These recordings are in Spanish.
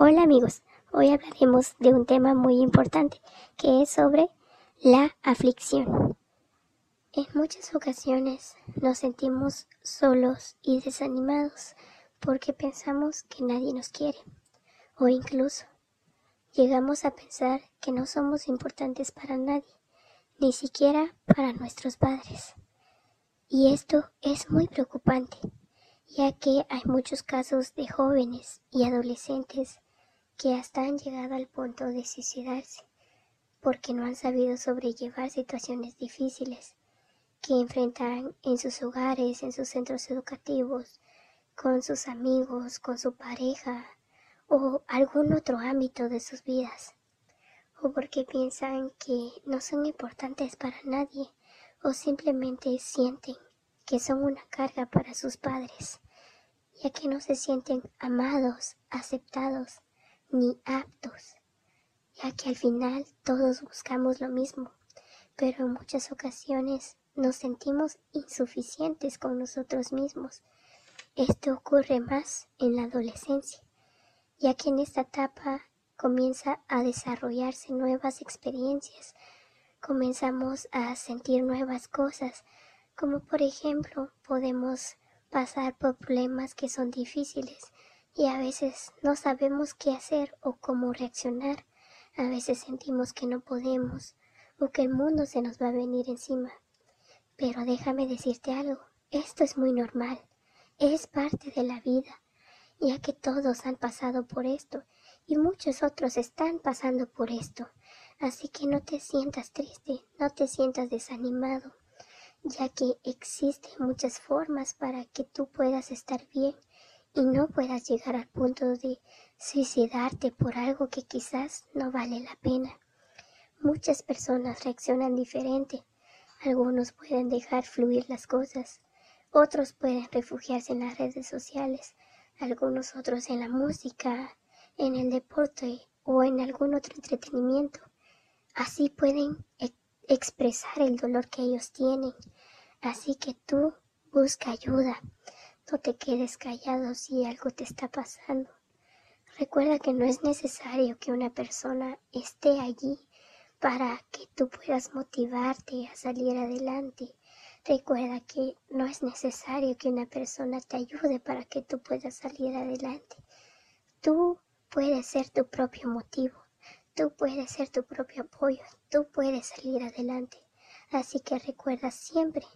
Hola amigos, hoy hablaremos de un tema muy importante que es sobre la aflicción. En muchas ocasiones nos sentimos solos y desanimados porque pensamos que nadie nos quiere o incluso llegamos a pensar que no somos importantes para nadie, ni siquiera para nuestros padres. Y esto es muy preocupante, ya que hay muchos casos de jóvenes y adolescentes que hasta han llegado al punto de suicidarse porque no han sabido sobrellevar situaciones difíciles que enfrentan en sus hogares, en sus centros educativos, con sus amigos, con su pareja o algún otro ámbito de sus vidas, o porque piensan que no son importantes para nadie o simplemente sienten que son una carga para sus padres, ya que no se sienten amados, aceptados ni aptos, ya que al final todos buscamos lo mismo, pero en muchas ocasiones nos sentimos insuficientes con nosotros mismos. Esto ocurre más en la adolescencia, ya que en esta etapa comienza a desarrollarse nuevas experiencias, comenzamos a sentir nuevas cosas, como por ejemplo podemos pasar por problemas que son difíciles y a veces no sabemos qué hacer o cómo reaccionar. A veces sentimos que no podemos o que el mundo se nos va a venir encima. Pero déjame decirte algo, esto es muy normal, es parte de la vida, ya que todos han pasado por esto y muchos otros están pasando por esto. Así que no te sientas triste, no te sientas desanimado, ya que existen muchas formas para que tú puedas estar bien y no puedas llegar al punto de suicidarte por algo que quizás no vale la pena. Muchas personas reaccionan diferente. Algunos pueden dejar fluir las cosas, otros pueden refugiarse en las redes sociales, algunos otros en la música, en el deporte o en algún otro entretenimiento. Así pueden expresar el dolor que ellos tienen. Así que tú busca ayuda. No te quedes callado si algo te está pasando. Recuerda que no es necesario que una persona esté allí para que tú puedas motivarte a salir adelante. Recuerda que no es necesario que una persona te ayude para que tú puedas salir adelante. Tú puedes ser tu propio motivo, tú puedes ser tu propio apoyo, tú puedes salir adelante. Así que recuerda siempre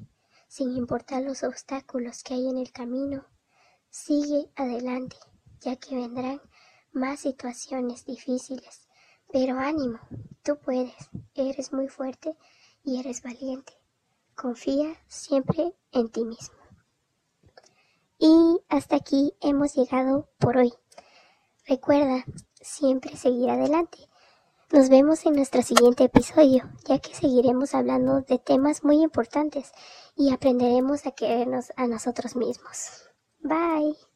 sin importar los obstáculos que hay en el camino, sigue adelante, ya que vendrán más situaciones difíciles. Pero ánimo, tú puedes, eres muy fuerte y eres valiente. Confía siempre en ti mismo. Y hasta aquí hemos llegado por hoy. Recuerda siempre seguir adelante. Nos vemos en nuestro siguiente episodio, ya que seguiremos hablando de temas muy importantes y aprenderemos a querernos a nosotros mismos. Bye.